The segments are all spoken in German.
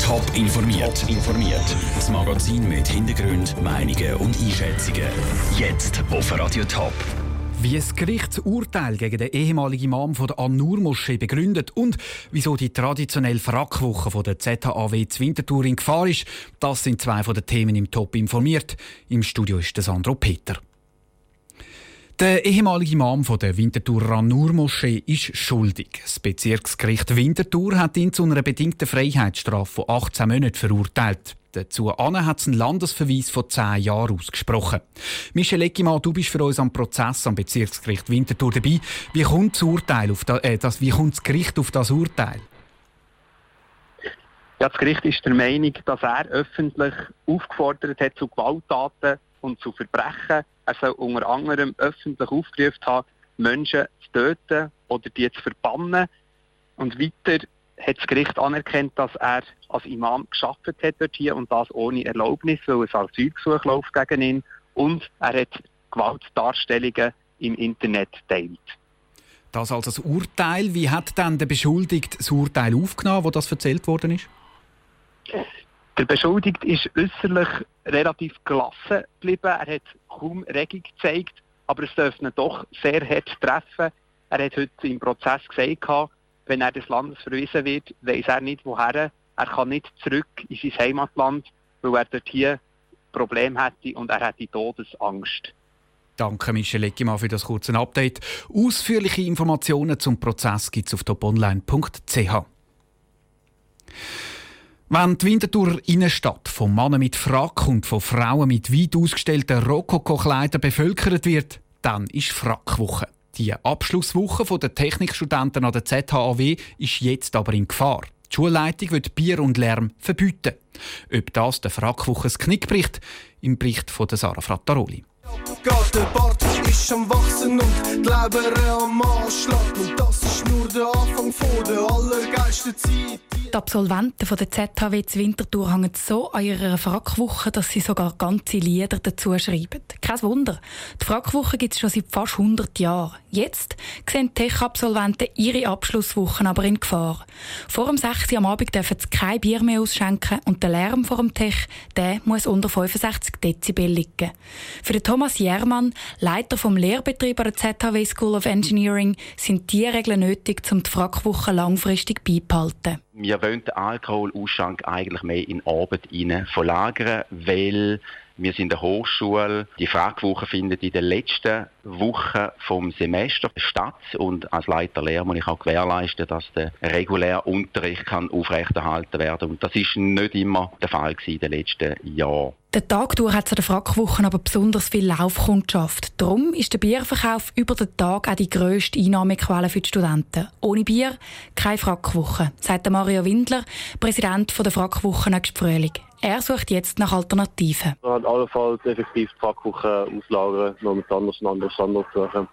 Top informiert. informiert. Das Magazin mit Hintergrund, Meinungen und Einschätzungen. Jetzt auf Radio Top. Wie das Gerichtsurteil gegen den ehemaligen Imam von der An-Nur-Moschee begründet und wieso die traditionelle Frackwoche von der ZHAW zu Winterthur in Gefahr ist, das sind zwei von den Themen im Top informiert. Im Studio ist der Sandro Peter. Der ehemalige Imam von der Winterthur Ranur-Moschee ist schuldig. Das Bezirksgericht Winterthur hat ihn zu einer bedingten Freiheitsstrafe von 18 Monaten verurteilt. Dazu hat es einen Landesverweis von 10 Jahren ausgesprochen. Michel Eckimann, du bist für uns am Prozess am Bezirksgericht Winterthur dabei. Wie kommt das, Urteil auf das, äh, das, wie kommt das Gericht auf das Urteil? Ja, das Gericht ist der Meinung, dass er öffentlich aufgefordert hat zu Gewalttaten und zu Verbrechen. Er soll unter anderem öffentlich aufgerufen haben, Menschen zu töten oder die zu verbannen. Und weiter hat das Gericht anerkannt, dass er als Imam geschafft hat dort hier und das ohne Erlaubnis, weil es Asylgesuch läuft gegen ihn und er hat Gewaltdarstellungen im Internet teilt. Das als das Urteil. Wie hat dann der Beschuldigte das Urteil aufgenommen, wo das erzählt worden ist? Der Beschuldigte ist äußerlich relativ gelassen geblieben. Er hat kaum Regung gezeigt, aber es dürfte ihn doch sehr hart treffen. Er hat heute im Prozess gesagt, wenn er des Landes verwiesen wird, weiß er nicht woher. Er kann nicht zurück in sein Heimatland, weil er dort hier Probleme hätte und er hätte Todesangst. Danke, Michel Eckimann, für das kurze Update. Ausführliche Informationen zum Prozess gibt es auf toponline.ch. Wenn die Winterthur Innenstadt von Männern mit Frack und von Frauen mit weit ausgestellten Rokoko-Kleidern bevölkert wird, dann ist Frackwoche. Die Abschlusswoche der Technikstudenten an der ZHAW ist jetzt aber in Gefahr. Die Schulleitung wird Bier und Lärm verbieten. Ob das der Frackwoche das Knick bricht, im Bericht von Sarah Frattaroli. Der Bart ist am Wachsen und die Leber am Anschlag. Und das ist nur der Anfang von der allergeilsten Zeit. Die Absolventen von der ZHW zu Winterthur hängen so an ihrer Frackwoche, dass sie sogar ganze Lieder dazu schreiben. Kein Wunder. Die Frackwoche gibt es schon seit fast 100 Jahren. Jetzt sehen Tech-Absolventen ihre Abschlusswochen aber in Gefahr. Vor dem 6 Uhr am Abend dürfen sie kein Bier mehr ausschenken und der Lärm vor dem Tech der muss unter 65 Dezibel liegen. Für den Thomas Jermann, Leiter vom Lehrbetrieb an der ZHW School of Engineering, sind diese Regeln nötig, um die Frackwoche langfristig beibehalten wir wollen den Alkoholausschank eigentlich mehr in Arbeit hinein verlagern, weil wir sind in der Hochschule. Die Fragwoche findet in den letzten Wochen vom Semester statt und als Leiter Lehrer muss ich auch gewährleisten, dass der reguläre Unterricht kann aufrechterhalten werden und das ist nicht immer der Fall in den letzten Jahren. Der Tag durch hat es an den Frackwochen aber besonders viel Laufkundschaft. Darum ist der Bierverkauf über den Tag auch die grösste Einnahmequelle für die Studenten. Ohne Bier keine Frackwoche, sagt Mario Windler, Präsident der Frackwochen nächsten Frühling. Er sucht jetzt nach Alternativen. Man allenfalls effektiv die Frackwoche auslagern, noch mit anders einen anderen Standort suchen.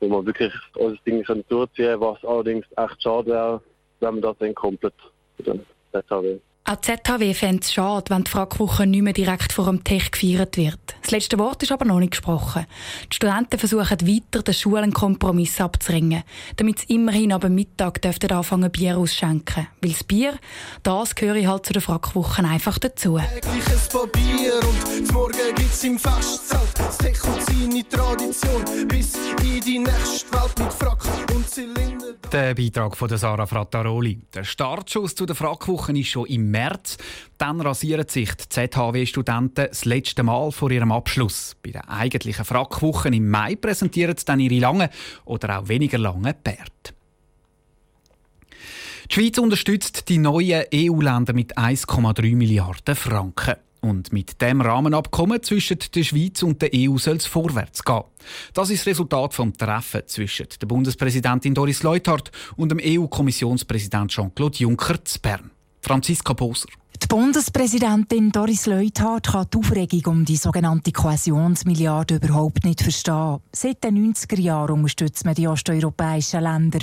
Wo man wirklich unser Ding durchziehen können, was allerdings echt schade wäre, wenn man das dann komplett dann ZHW auch die ZHW fände es schade, wenn die Fragwoche nicht mehr direkt vor dem Tech gefeiert wird. Das letzte Wort ist aber noch nicht gesprochen. Die Studenten versuchen weiter, den Schulen einen Kompromiss abzuringen, damit sie immerhin ab Mittag dürften anfangen Bier ausschenken. Weil das Bier, das gehöre halt zu den Fragwochen einfach dazu. Tägliches Papier und morgen gibt's im Festzelt. Das Tech und seine Tradition bis in die nächste Welt mit Frack und Zylinder. Der Beitrag von Sarah Frattaroli. Der Startschuss zu den Frackwochen ist schon im März. Dann rasieren sich die ZHW-Studenten das letzte Mal vor ihrem Abschluss. Bei den eigentlichen Frackwochen im Mai präsentieren sie dann ihre langen oder auch weniger langen Bärte. Die Schweiz unterstützt die neuen EU-Länder mit 1,3 Milliarden Franken. Und mit dem Rahmenabkommen zwischen der Schweiz und der EU soll es vorwärts gehen. Das ist das Resultat vom Treffen zwischen der Bundespräsidentin Doris Leuthard und dem EU-Kommissionspräsident Jean-Claude Juncker zu Bern. Franziska Poser. Die Bundespräsidentin Doris Leuthard kann die Aufregung um die sogenannte Kohäsionsmilliarde überhaupt nicht verstehen. Seit den 90er Jahren unterstützt man die osteuropäischen Länder.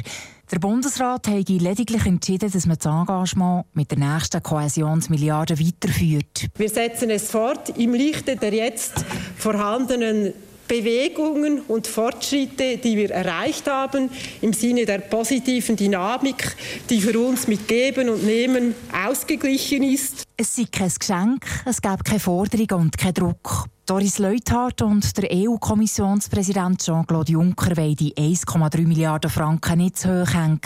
Der Bundesrat hat lediglich entschieden, dass man das Engagement mit der nächsten Kohäsionsmilliarde weiterführt. Wir setzen es fort im Lichte der jetzt vorhandenen Bewegungen und Fortschritte, die wir erreicht haben, im Sinne der positiven Dynamik, die für uns mit Geben und Nehmen ausgeglichen ist. Es sei kein Geschenk, es gäbe keine Forderung und keinen Druck. Doris Leuthard und der EU-Kommissionspräsident Jean-Claude Juncker wollen die 1,3 Milliarden Franken nicht zu hoch hängen.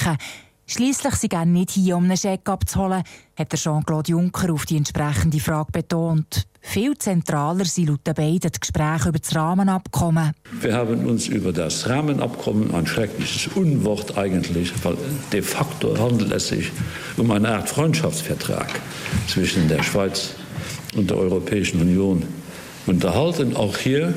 Schliesslich sie gehen nicht hier, um einen Scheck abzuholen, hat Jean-Claude Juncker auf die entsprechende Frage betont. Viel zentraler sind laut den beiden die Gespräche über das Rahmenabkommen. Wir haben uns über das Rahmenabkommen, ein schreckliches Unwort eigentlich, weil de facto handelt es sich um eine Art Freundschaftsvertrag zwischen der Schweiz und der Europäischen Union unterhalten. Auch hier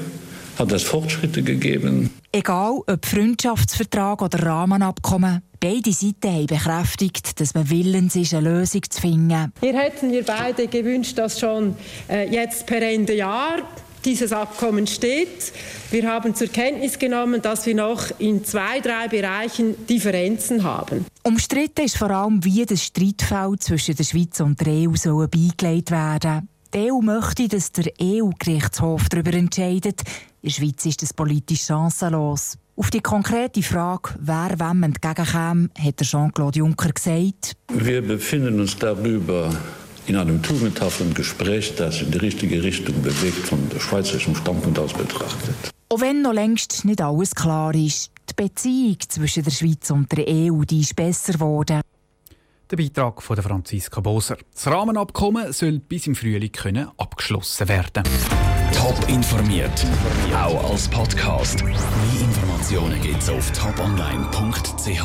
hat es Fortschritte gegeben. Egal ob Freundschaftsvertrag oder Rahmenabkommen, beide Seiten haben bekräftigt, dass man willens ist, eine Lösung zu finden. Hier hätten wir beide gewünscht, dass schon äh, jetzt per Ende Jahr dieses Abkommen steht. Wir haben zur Kenntnis genommen, dass wir noch in zwei, drei Bereichen Differenzen haben. Umstritten ist vor allem, wie das Streitfeld zwischen der Schweiz und der EU soll beigelegt werden die EU möchte, dass der EU-Gerichtshof darüber entscheidet. In der Schweiz ist das politisch chancenlos. Auf die konkrete Frage, wer wem entgegenkäme, hat Jean-Claude Juncker gesagt. Wir befinden uns darüber in einem tugendhaften Gespräch, das in die richtige Richtung bewegt, von der schweizerischen Standpunkt aus betrachtet. Auch wenn noch längst nicht alles klar ist, die Beziehung zwischen der Schweiz und der EU die ist besser geworden. Der Beitrag von Franziska Boser. Das Rahmenabkommen soll bis im Frühling können abgeschlossen werden. Top informiert, auch als Podcast. Mehr Informationen gibt's auf toponline.ch.